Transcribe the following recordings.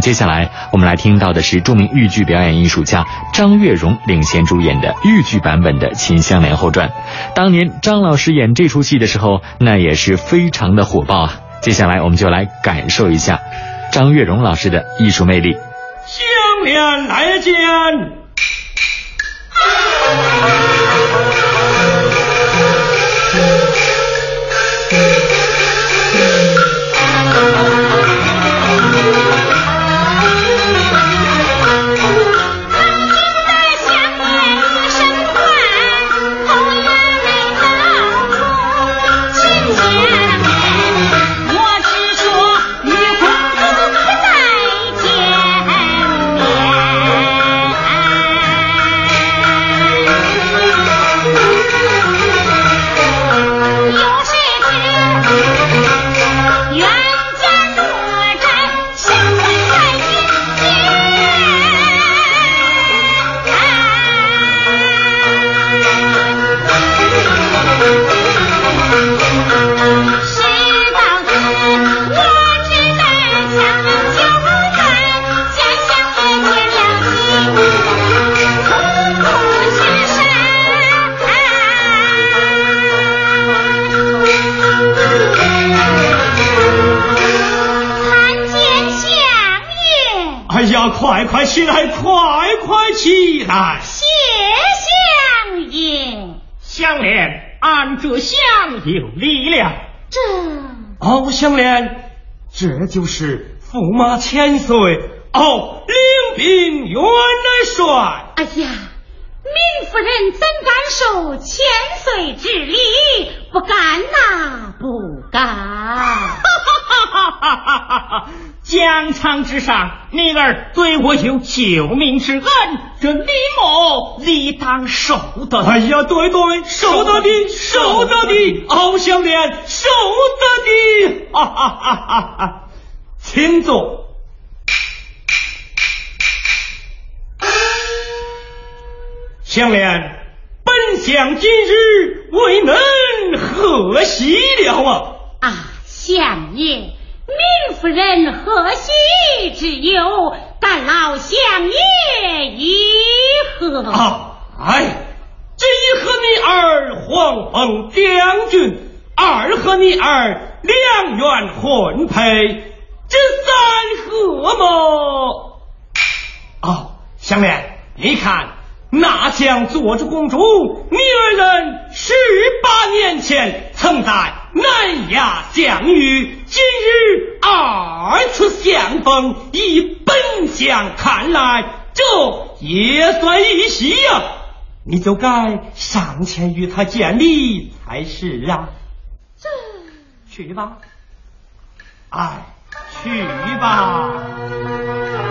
么接下来我们来听到的是著名豫剧表演艺术家张月荣领衔主演的豫剧版本的《秦香莲后传》。当年张老师演这出戏的时候，那也是非常的火爆啊。接下来我们就来感受一下张月荣老师的艺术魅力。香莲来见。快快起来，快快起来！谢相爷，相莲，俺这厢有力量。这哦，相莲，这就是驸马千岁哦，领兵元帅。哎呀，明夫人怎敢受千岁之礼？不敢呐，不敢。哈哈哈哈哈哈！疆场之上，女儿对我有救命之恩，这李某理当受得。哎呀，对对，受得的，受得的，敖香莲，受得的。哈哈哈哈哈！请坐。香莲，本想今日未能贺喜了啊！啊，相爷。明夫人何喜之忧？但劳相爷一贺。哎，这一贺你儿黄鹏将军，二贺你儿两元婚配，这三贺么？哦，相莲，你看。那将做着公主，你二人十八年前曾在南衙相遇，今日二次相逢，以本相看来，这也算一喜呀。你就该上前与他见礼才是啊。这去吧，哎，去吧。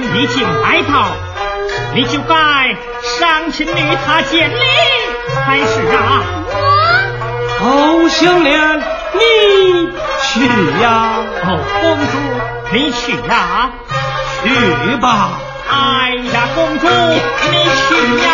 你已经来到，你就该上前与他见礼，还是啊？我。欧湘莲，你去呀！哦，公主，你去呀！去吧！哎呀，公主，你去呀！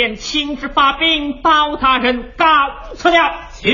便，亲自发兵，包大人告辞了，请。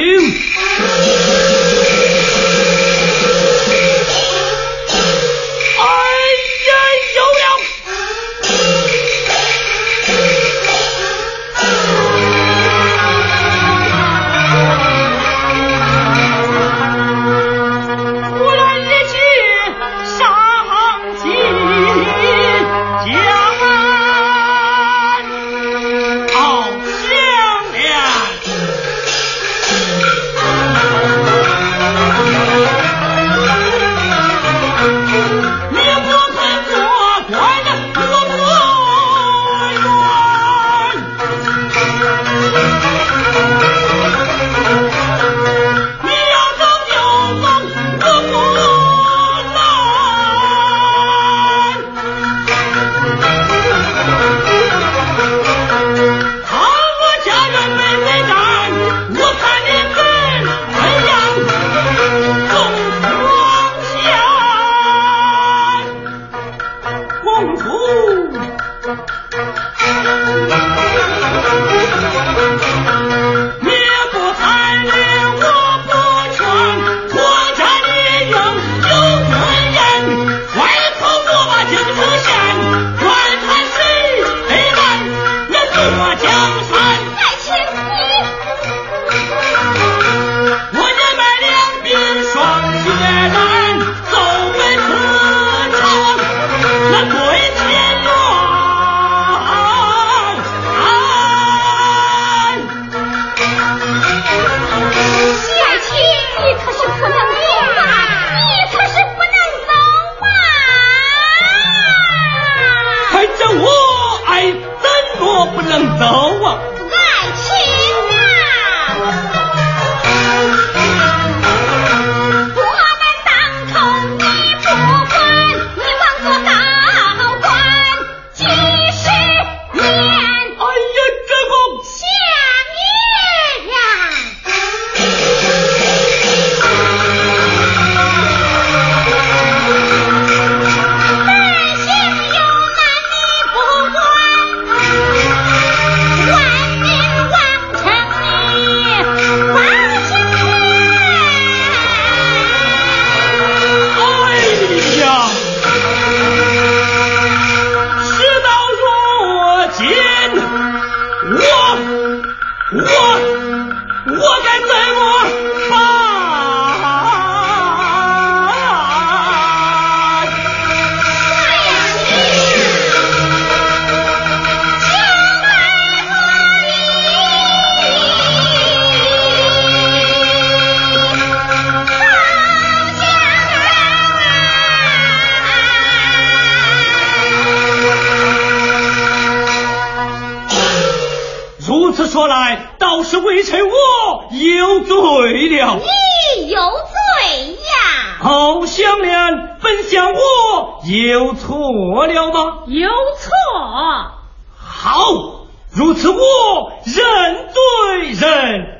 No!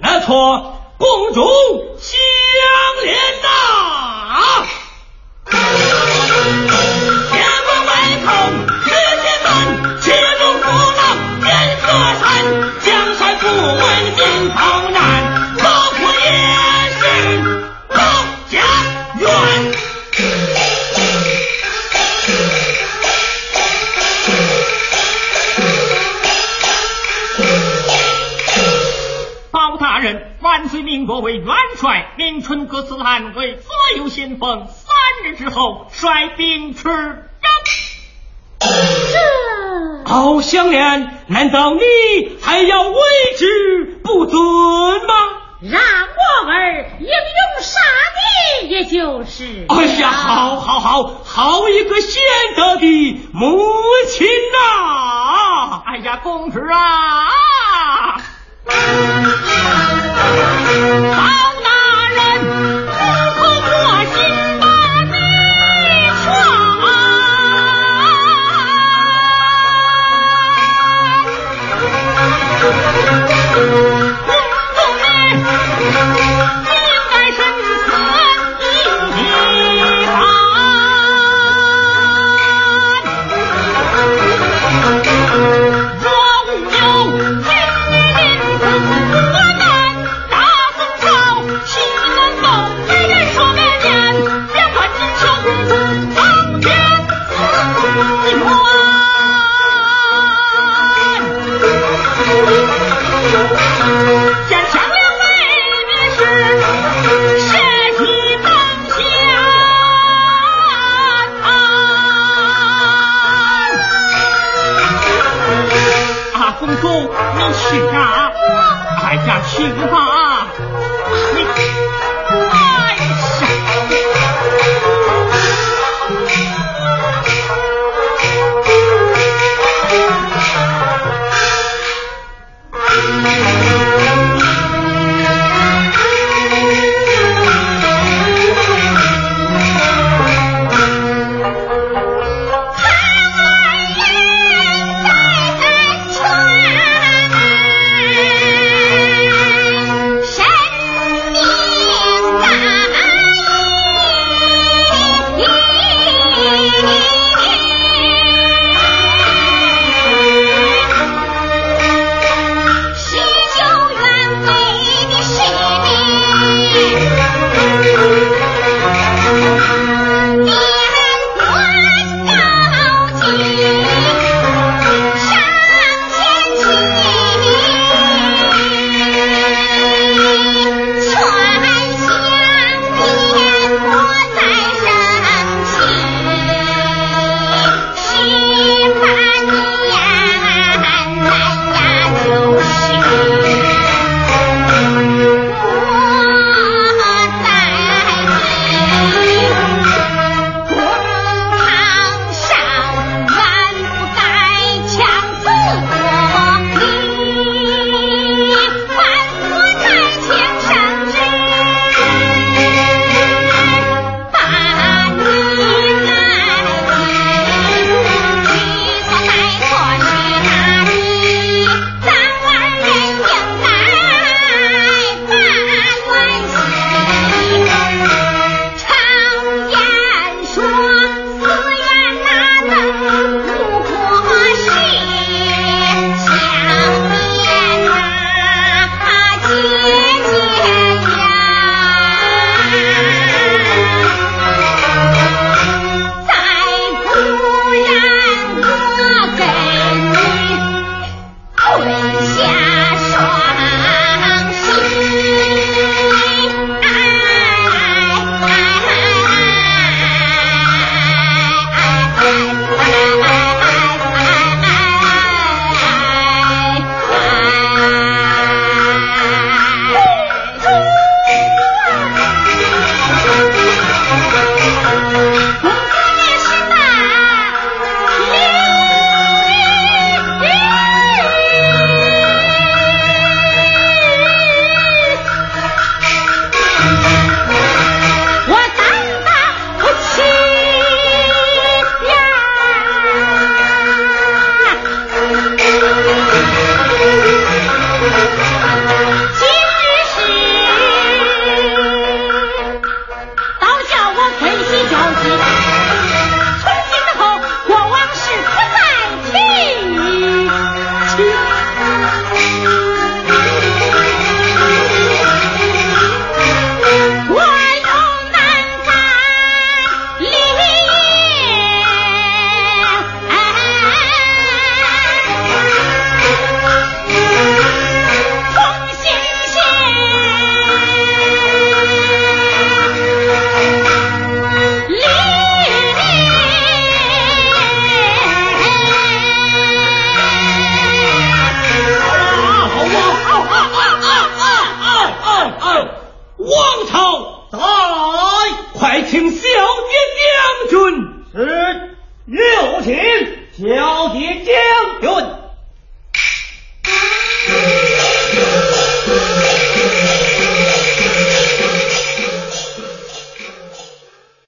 乃托公主相怜呐！为元帅，明春各司兰为左右先锋。三日之后，率兵出征。这敖香莲，难道你还要为之不尊吗？让我儿英勇杀敌，也就是。哎呀，好，好，好，好一个贤德的母亲呐！哎呀，公子啊！包大人不可过心把你劝